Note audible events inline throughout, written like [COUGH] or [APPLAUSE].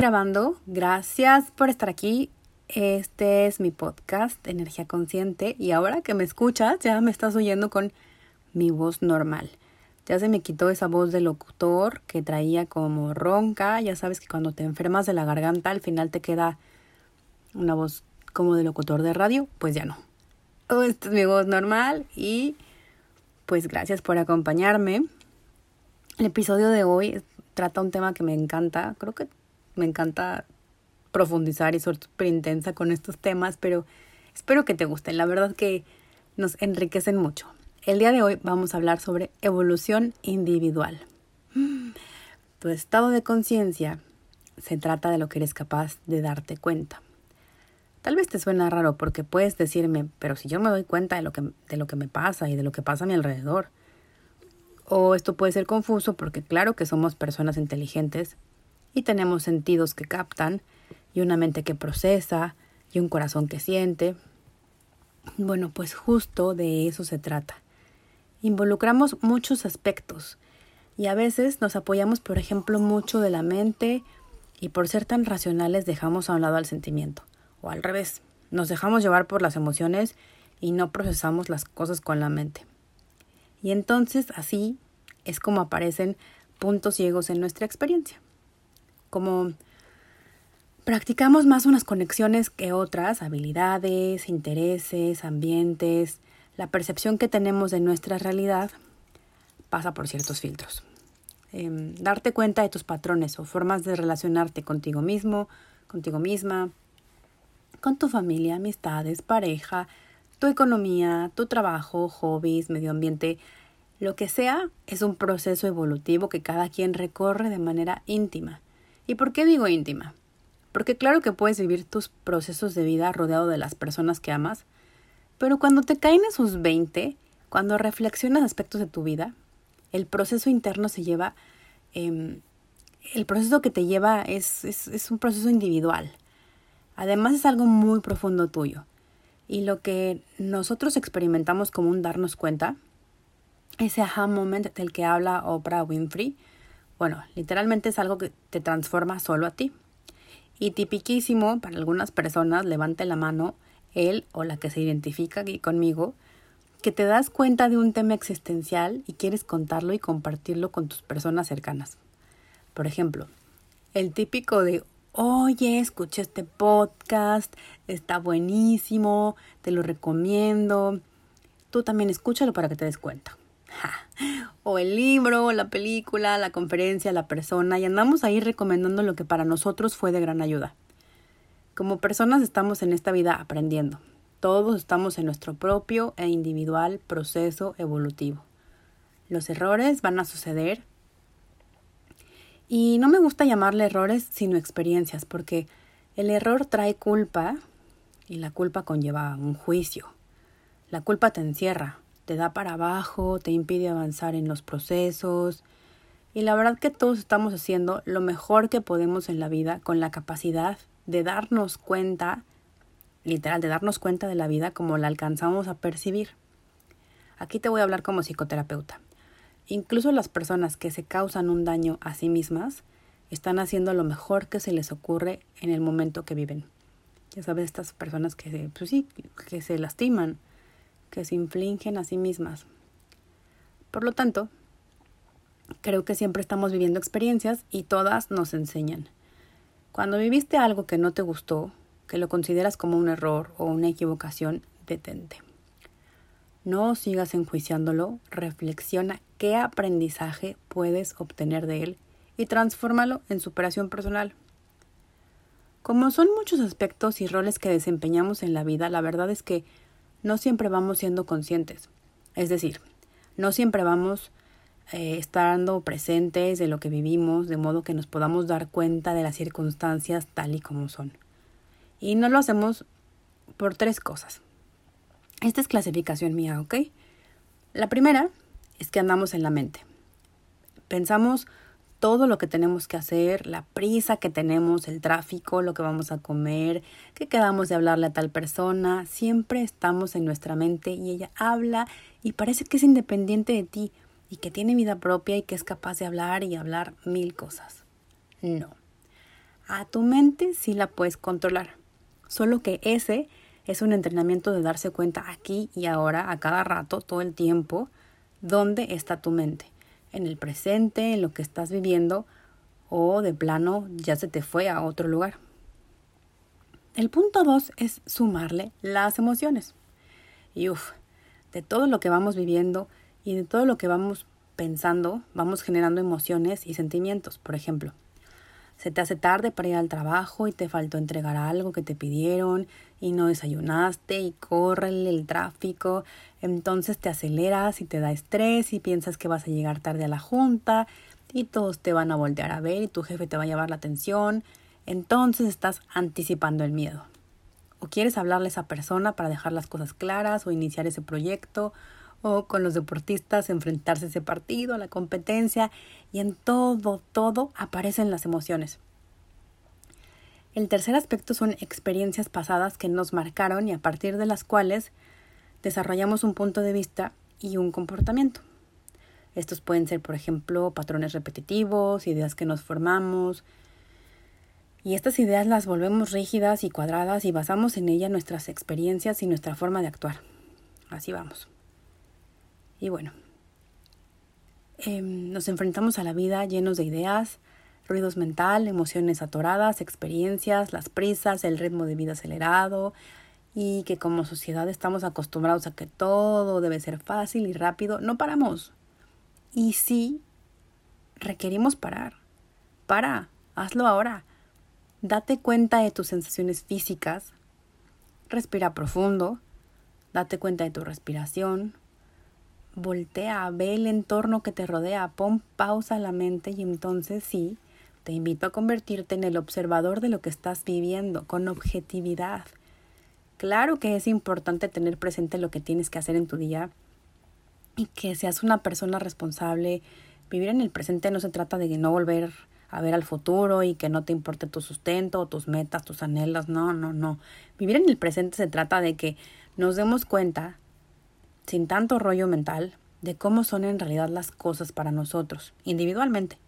grabando. Gracias por estar aquí. Este es mi podcast, Energía Consciente. Y ahora que me escuchas, ya me estás oyendo con mi voz normal. Ya se me quitó esa voz de locutor que traía como ronca. Ya sabes que cuando te enfermas de la garganta, al final te queda una voz como de locutor de radio. Pues ya no. Oh, esta es mi voz normal. Y pues gracias por acompañarme. El episodio de hoy trata un tema que me encanta. Creo que me encanta profundizar y soy súper intensa con estos temas, pero espero que te gusten. La verdad que nos enriquecen mucho. El día de hoy vamos a hablar sobre evolución individual. Tu estado de conciencia se trata de lo que eres capaz de darte cuenta. Tal vez te suena raro porque puedes decirme, pero si yo me doy cuenta de lo que, de lo que me pasa y de lo que pasa a mi alrededor. O esto puede ser confuso porque claro que somos personas inteligentes y tenemos sentidos que captan y una mente que procesa y un corazón que siente. Bueno, pues justo de eso se trata. Involucramos muchos aspectos y a veces nos apoyamos, por ejemplo, mucho de la mente y por ser tan racionales dejamos a un lado al sentimiento. O al revés, nos dejamos llevar por las emociones y no procesamos las cosas con la mente. Y entonces así es como aparecen puntos ciegos en nuestra experiencia como practicamos más unas conexiones que otras, habilidades, intereses, ambientes, la percepción que tenemos de nuestra realidad pasa por ciertos filtros. Em, darte cuenta de tus patrones o formas de relacionarte contigo mismo, contigo misma, con tu familia, amistades, pareja, tu economía, tu trabajo, hobbies, medio ambiente, lo que sea, es un proceso evolutivo que cada quien recorre de manera íntima ¿Y por qué digo íntima? Porque claro que puedes vivir tus procesos de vida rodeado de las personas que amas, pero cuando te caen esos 20, cuando reflexionas aspectos de tu vida, el proceso interno se lleva, em, el proceso que te lleva es, es, un proceso individual. Además es algo muy profundo tuyo. Y lo que nosotros experimentamos como un darnos cuenta, ese aha moment del que habla Oprah Winfrey, bueno, literalmente es algo que te transforma solo a ti. Y tipiquísimo para algunas personas, levante la mano él o la que se identifica aquí conmigo, que te das cuenta de un tema existencial y quieres contarlo y compartirlo con tus personas cercanas. Por ejemplo, el típico de, oye, escuché este podcast, está buenísimo, te lo recomiendo. Tú también escúchalo para que te des cuenta. [LAUGHS] O el libro, la película, la conferencia, la persona, y andamos ahí recomendando lo que para nosotros fue de gran ayuda. Como personas estamos en esta vida aprendiendo. Todos estamos en nuestro propio e individual proceso evolutivo. Los errores van a suceder. Y no me gusta llamarle errores sino experiencias, porque el error trae culpa y la culpa conlleva un juicio. La culpa te encierra, te da para abajo, te impide avanzar en los procesos. Y la verdad que todos estamos haciendo lo mejor que podemos en la vida con la capacidad de darnos cuenta, literal, de darnos cuenta de la vida como la alcanzamos a percibir. Aquí te voy a hablar como psicoterapeuta. Incluso las personas que se causan un daño a sí mismas están haciendo lo mejor que se les ocurre en el momento que viven. Ya sabes, estas personas que, pues sí, que se lastiman, que se infligen a sí mismas. Por lo tanto, creo que siempre estamos viviendo experiencias y todas nos enseñan. Cuando viviste algo que no te gustó, que lo consideras como un error o una equivocación, detente. No sigas enjuiciándolo, reflexiona qué aprendizaje puedes obtener de él y transfórmalo en superación personal. Como son muchos aspectos y roles que desempeñamos en la vida, la verdad es que no siempre vamos siendo conscientes. Es decir, no siempre vamos eh, estando presentes de lo que vivimos, de modo que nos podamos dar cuenta de las circunstancias tal y como son. Y no lo hacemos por tres cosas. Esta es clasificación mía, ¿ok? La primera es que andamos en la mente. Pensamos todo lo que tenemos que hacer, la prisa que tenemos, el tráfico, lo que vamos a comer, que quedamos de hablarle a tal persona, siempre estamos en nuestra mente y ella habla y parece que es independiente de ti y que tiene vida propia y que es capaz de hablar y hablar mil cosas. No. A tu mente sí la puedes controlar, solo que ese es un entrenamiento de darse cuenta aquí y ahora, a cada rato, todo el tiempo, dónde está tu mente. En el presente, en lo que estás viviendo, o de plano ya se te fue a otro lugar. El punto dos es sumarle las emociones. Y uff, de todo lo que vamos viviendo y de todo lo que vamos pensando, vamos generando emociones y sentimientos. Por ejemplo, se te hace tarde para ir al trabajo y te faltó entregar algo que te pidieron y no desayunaste y corre el tráfico, entonces te aceleras y te da estrés y piensas que vas a llegar tarde a la junta y todos te van a voltear a ver y tu jefe te va a llevar la atención, entonces estás anticipando el miedo. O quieres hablarle a esa persona para dejar las cosas claras o iniciar ese proyecto o con los deportistas enfrentarse a ese partido, a la competencia y en todo, todo aparecen las emociones. El tercer aspecto son experiencias pasadas que nos marcaron y a partir de las cuales desarrollamos un punto de vista y un comportamiento. Estos pueden ser, por ejemplo, patrones repetitivos, ideas que nos formamos. Y estas ideas las volvemos rígidas y cuadradas y basamos en ellas nuestras experiencias y nuestra forma de actuar. Así vamos. Y bueno, em, nos enfrentamos a la vida llenos de ideas, ruidos mental, emociones atoradas, experiencias, las prisas, el ritmo de vida acelerado y que como sociedad estamos acostumbrados a que todo debe ser fácil y rápido. No paramos. Y sí, requerimos parar. Para, hazlo ahora. Date cuenta de tus sensaciones físicas. Respira profundo. Date cuenta de tu respiración. Voltea, ve el entorno que te rodea, pon pausa a la mente y entonces sí, te invito a convertirte en el observador de lo que estás viviendo, con objetividad. Claro que es importante tener presente lo que tienes que hacer en tu día, y que seas una persona responsable. Vivir en el presente no se trata de no volver a ver al futuro y que no te importe tu sustento, tus metas, tus anhelos. No, no, no. Vivir en el presente se trata de que nos demos cuenta, sin tanto rollo mental, de cómo son en realidad las cosas para nosotros, individualmente.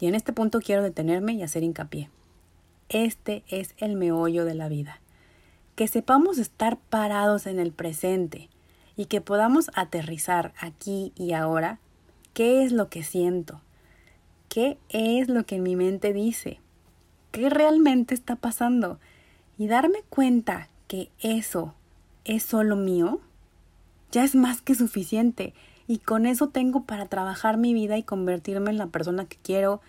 Y en este punto quiero detenerme y hacer hincapié. Este es el meollo de la vida. Que sepamos estar parados en el presente, y que podamos aterrizar aquí y ahora qué es lo que siento, qué es lo que mi mente dice, qué realmente está pasando y darme cuenta que eso es solo mío, ya es más que suficiente. Y con eso tengo para trabajar mi vida y convertirme en la persona que quiero,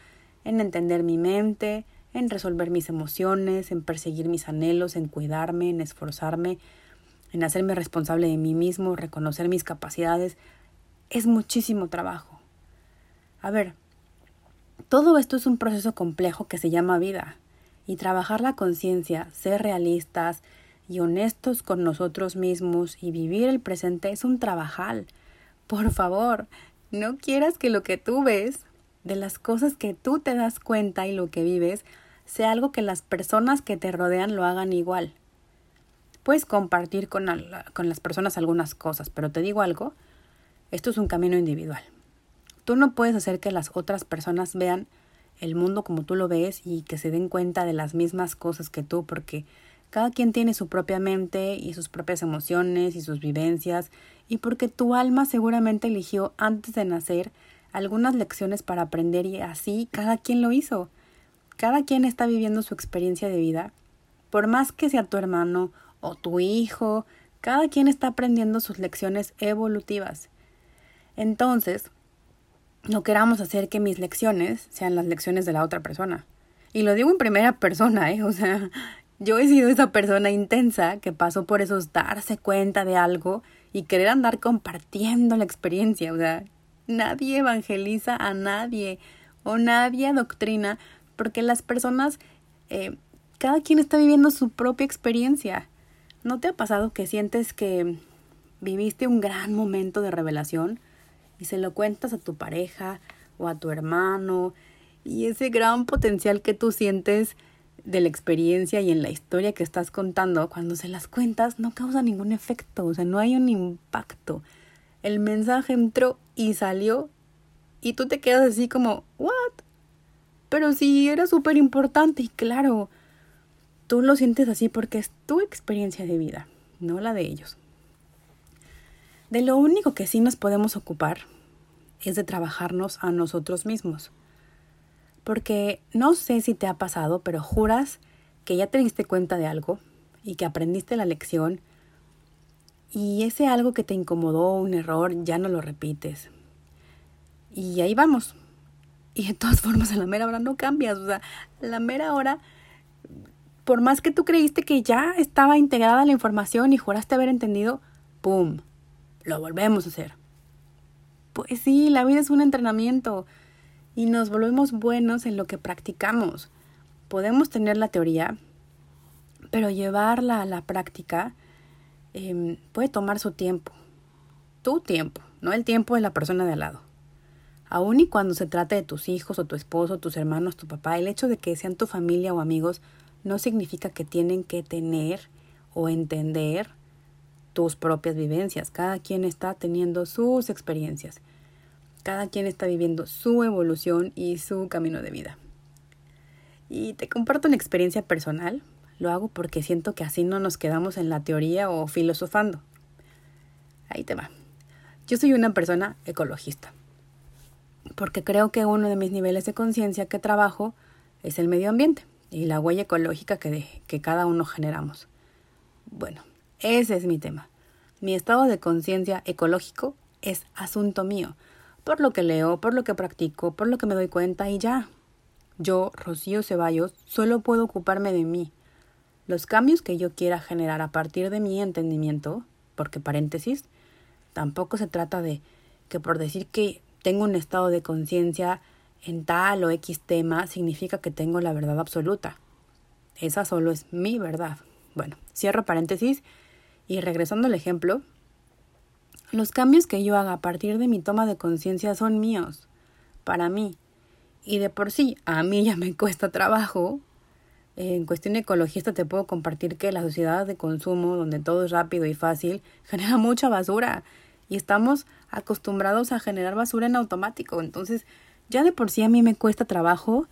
en entender mi mente, en resolver mis emociones, en perseguir mis anhelos, en cuidarme, en esforzarme, en hacerme responsable de mí mismo, reconocer mis capacidades, es muchísimo trabajo. A ver, todo esto es un proceso complejo que se llama vida, y trabajar la conciencia, ser realistas y honestos con nosotros mismos y vivir el presente es un trabajal. Por favor, no quieras que lo que tú ves, de las cosas que tú te das cuenta y lo que vives, sea algo que las personas que te rodean lo hagan igual. Puedes compartir con, con las personas algunas cosas, pero te digo algo, esto es un camino individual. Tú no puedes hacer que las otras personas vean el mundo como tú lo ves y que se den cuenta de las mismas cosas que tú, porque cada quien tiene su propia mente y sus propias emociones y sus vivencias, y porque tu alma seguramente eligió antes de nacer algunas lecciones para aprender y así cada quien lo hizo. Cada quien está viviendo su experiencia de vida, por más que sea tu hermano o tu hijo, cada quien está aprendiendo sus lecciones evolutivas. Entonces, no queramos hacer que mis lecciones sean las lecciones de la otra persona. Y lo digo en primera persona, ¿eh? O sea, yo he sido esa persona intensa que pasó por esos darse cuenta de algo y querer andar compartiendo la experiencia. O sea, nadie evangeliza a nadie o nadie adoctrina porque las personas, eh, cada quien está viviendo su propia experiencia. ¿No te ha pasado que sientes que viviste un gran momento de revelación y se lo cuentas a tu pareja o a tu hermano y ese gran potencial que tú sientes de la experiencia y en la historia que estás contando, cuando se las cuentas no causa ningún efecto, o sea, no hay un impacto. El mensaje entró y salió y tú te quedas así como, ¿what? Pero sí, era súper importante y claro, tú lo sientes así porque es tu experiencia de vida, no la de ellos. De lo único que sí nos podemos ocupar es de trabajarnos a nosotros mismos. Porque no sé si te ha pasado, pero juras que ya te diste cuenta de algo y que aprendiste la lección y ese algo que te incomodó, un error, ya no lo repites. Y ahí vamos. Y de todas formas, a la mera hora no cambias. O sea, la mera hora, por más que tú creíste que ya estaba integrada la información y juraste haber entendido, ¡pum! Lo volvemos a hacer. Pues sí, la vida es un entrenamiento y nos volvemos buenos en lo que practicamos. Podemos tener la teoría, pero llevarla a la práctica Em, puede tomar su tiempo, tu tiempo, no el tiempo de la persona de al lado. Aun y cuando se trate de tus hijos o tu esposo, tus hermanos, tu papá, el hecho de que sean tu familia o amigos no significa que tienen que tener o entender tus propias vivencias. Cada quien está teniendo sus experiencias. Cada quien está viviendo su evolución y su camino de vida. Y te comparto una experiencia personal lo hago porque siento que así no nos quedamos en la teoría o filosofando. Ahí te va. Yo soy una persona ecologista, porque creo que uno de mis niveles de conciencia que trabajo es el medio ambiente y la huella ecológica que, que cada uno generamos. Bueno, ese es mi tema. Mi estado de conciencia ecológico es asunto mío, por lo que leo, por lo que practico, por lo que me doy cuenta y ya. Yo, Rocío Ceballos, solo puedo ocuparme de mí, los cambios que yo quiera generar a partir de mi entendimiento, porque paréntesis, tampoco se trata de que por decir que tengo un estado de conciencia en tal o X tema significa que tengo la verdad absoluta. Esa solo es mi verdad. Bueno, cierro paréntesis y regresando al ejemplo, los cambios que yo haga a partir de mi toma de conciencia son míos, para mí. Y de por sí, a mí ya me [LAUGHS] cuesta trabajo en cuestión ecologista te puedo compartir que la sociedad de consumo, donde todo es rápido y fácil, [LAUGHS] genera mucha basura y estamos acostumbrados a generar basura en automático. Entonces, ya de por sí a mí me cuesta trabajo.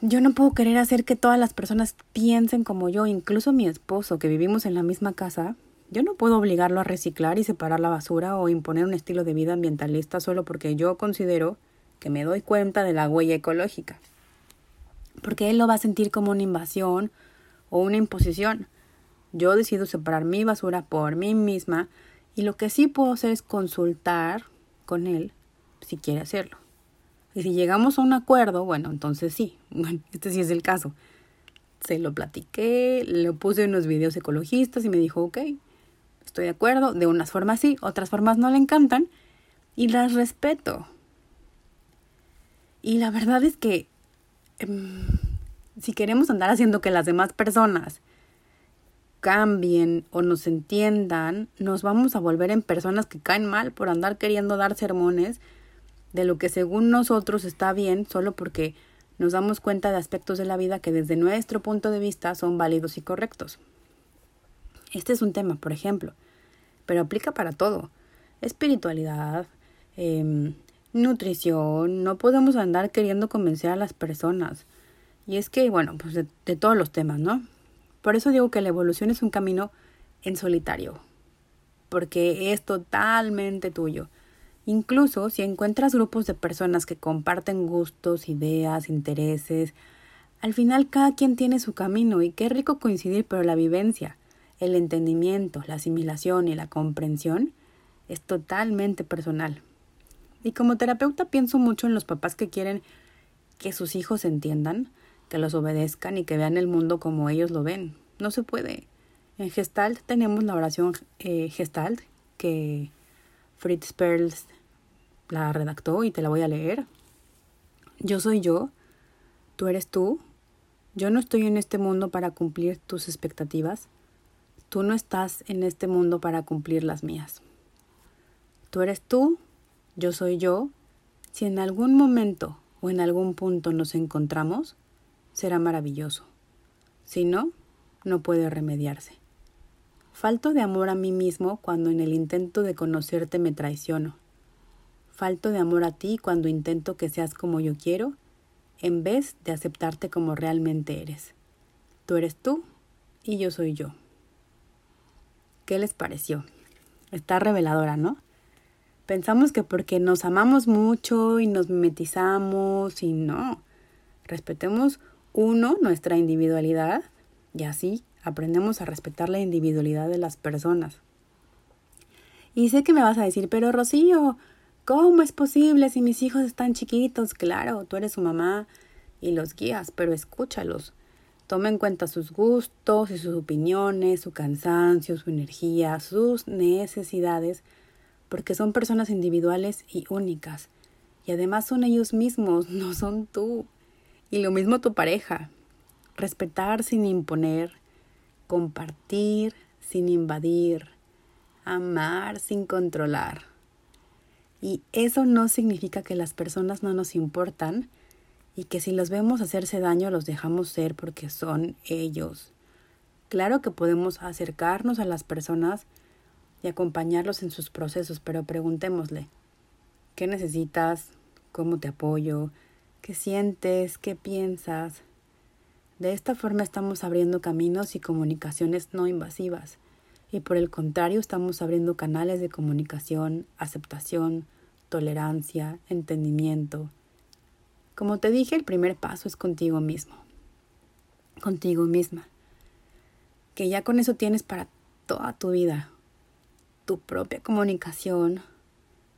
Yo no puedo querer hacer que todas las personas piensen como yo, incluso mi esposo, que vivimos en la misma casa. Yo no puedo obligarlo a reciclar y separar la basura o imponer un estilo de vida ambientalista solo porque yo considero que me doy cuenta de la huella ecológica porque él lo va a sentir como una invasión o una imposición. Yo decido separar mi basura por mí misma y lo que sí puedo hacer es consultar con él si quiere hacerlo. Y si llegamos a un acuerdo, bueno, entonces sí, [LAUGHS] bueno, este sí es el caso. Se lo platiqué, le puse unos videos ecologistas y me dijo, ok, estoy de acuerdo, de unas formas sí, otras formas no le encantan y las respeto. Y la verdad es que Em, si queremos andar haciendo que las demás personas cambien o nos entiendan, nos vamos a volver en personas que caen mal por andar queriendo dar sermones de lo que según nosotros está bien solo porque nos damos cuenta de aspectos de la vida que desde nuestro punto de vista son válidos y correctos. Este es un tema, por ejemplo, pero aplica para todo. Espiritualidad, eh, nutrición, no podemos andar queriendo convencer a las personas. Y es que, bueno, pues de, de, todos los temas, ¿no? Por eso digo que la evolución es un camino en solitario, porque es totalmente tuyo. Incluso si encuentras grupos de personas que comparten gustos, ideas, intereses, al final cada quien tiene su camino y qué rico coincidir, pero la vivencia, el entendimiento, la asimilación y la comprensión es totalmente personal. Y como terapeuta pienso mucho en los papás que quieren que sus hijos entiendan, que los obedezcan y que vean el mundo como ellos lo ven. No se puede. En Gestalt tenemos la oración eh, Gestalt que Fritz Perls la redactó y te la voy a leer. Yo soy yo, tú eres tú, yo no estoy en este mundo para cumplir tus expectativas, tú no estás en este mundo para cumplir las mías. Tú eres tú, yo soy yo, si en algún momento o en algún punto nos encontramos, será maravilloso. Si no, no puede remediarse. Falto de amor a mí mismo cuando en el intento de conocerte me traiciono. Falto de amor a ti cuando intento que seas como yo quiero en vez de aceptarte como realmente eres. Tú eres tú y yo soy yo. ¿Qué les pareció? Está reveladora, ¿no? Pensamos que porque nos amamos mucho y nos mimetizamos y no. Respetemos uno nuestra individualidad y así aprendemos a respetar la individualidad de las personas. Y sé que me vas a decir, pero Rocío, ¿cómo es posible si mis hijos están chiquitos? Claro, tú eres su mamá y los guías, pero escúchalos. Toma en cuenta sus gustos y sus opiniones, su cansancio, su energía, sus necesidades, porque son personas individuales y únicas. Y además son ellos mismos, [LAUGHS] no son tú. Y lo mismo tu pareja. Respetar sin imponer, compartir sin invadir, amar sin controlar. Y eso no significa que las personas no nos importan y que si los vemos hacerse daño los dejamos ser porque son ellos. Claro que podemos acercarnos a las personas y acompañarlos en sus procesos, pero preguntémosle, ¿qué necesitas? ¿Cómo te apoyo? qué sientes, qué piensas. De esta forma estamos abriendo caminos y comunicaciones no invasivas, y por el contrario estamos abriendo canales de comunicación, aceptación, tolerancia, entendimiento. Como te dije, el primer paso es contigo mismo, contigo misma, que ya con eso tienes para toda tu vida, tu propia comunicación,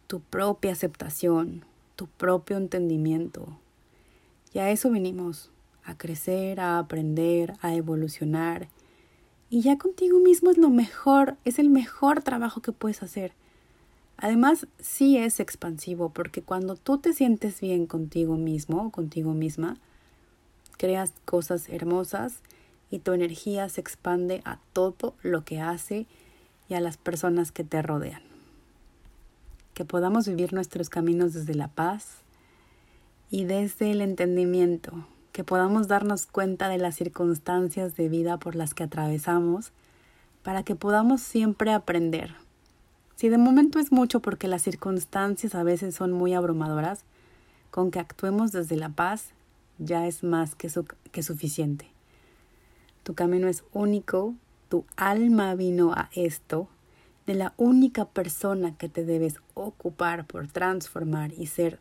tu propia aceptación, tu propio entendimiento, y a eso venimos, a crecer, a aprender, a evolucionar. Y ya contigo mismo es lo mejor, es el mejor trabajo que puedes hacer. Además, sí es expansivo, porque cuando tú te sientes bien contigo mismo o contigo misma, creas cosas hermosas y tu energía se expande a todo lo que hace y a las personas que te rodean. Que podamos vivir nuestros caminos desde la paz, y desde el entendimiento, que podamos darnos cuenta de las circunstancias de vida por las que atravesamos, para que podamos siempre aprender. Si de momento es mucho porque las circunstancias a veces son muy abrumadoras, con que actuemos desde la paz ya es más que, que suficiente. Tu camino es único, tu alma vino a esto, de la única persona que te debes ocupar por transformar y ser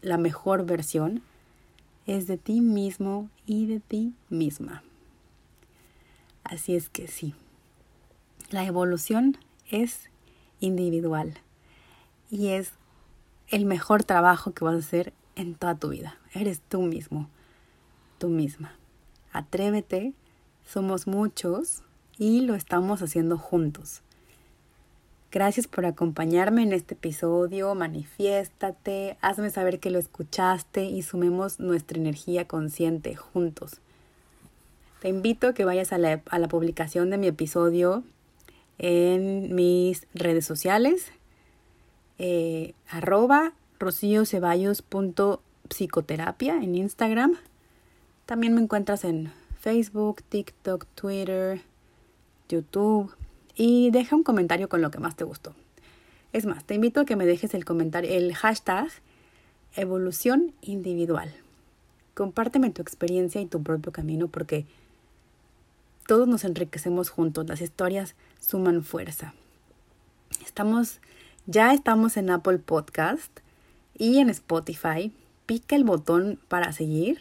la mejor versión es de ti mismo y de ti misma. Así es que sí, la evolución es individual y es el mejor trabajo que vas a hacer en toda tu vida. Eres tú mismo, tú misma. Atrévete, somos muchos y lo estamos haciendo juntos. Gracias por acompañarme en este episodio. Manifiéstate, hazme saber que lo escuchaste y sumemos nuestra energía consciente juntos. Te invito a que vayas a la, publicación de mi episodio en mis redes sociales, eh, arroba en Instagram. También me encuentras en Facebook, TikTok, Twitter, YouTube y deja un comentario con lo que más te gustó. Es más, te invito a que me dejes el comentario, el hashtag evolución individual. Compárteme tu experiencia y tu propio camino porque todos nos enriquecemos juntos, las historias suman fuerza. Estamos, ya estamos en Apple Podcast y en Spotify. Pica el botón para seguir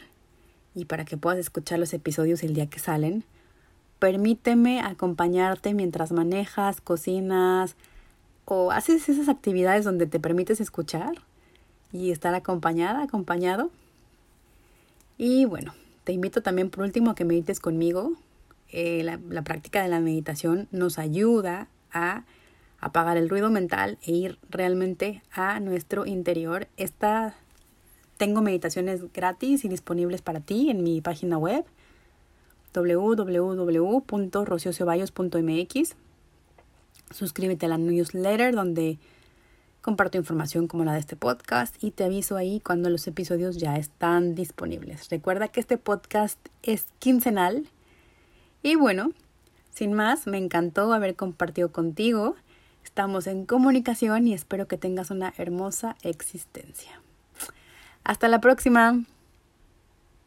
y para que puedas escuchar los episodios el día que salen. Permíteme acompañarte mientras manejas, cocinas o haces esas actividades donde te permites escuchar y estar acompañada, acompañado. Y bueno, te invito también por último a que medites conmigo. Eh, la, práctica de la meditación nos ayuda a apagar el ruido mental e ir realmente a nuestro interior. Esta, tengo meditaciones gratis y disponibles para ti en mi página web www.rocioceballos.mx. Suscríbete a la newsletter donde comparto información como la de este podcast y te aviso ahí cuando los episodios ya están disponibles. Recuerda que este podcast es quincenal y bueno, sin más, me encantó haber compartido contigo. Estamos en comunicación y espero que tengas una hermosa existencia. Hasta la próxima.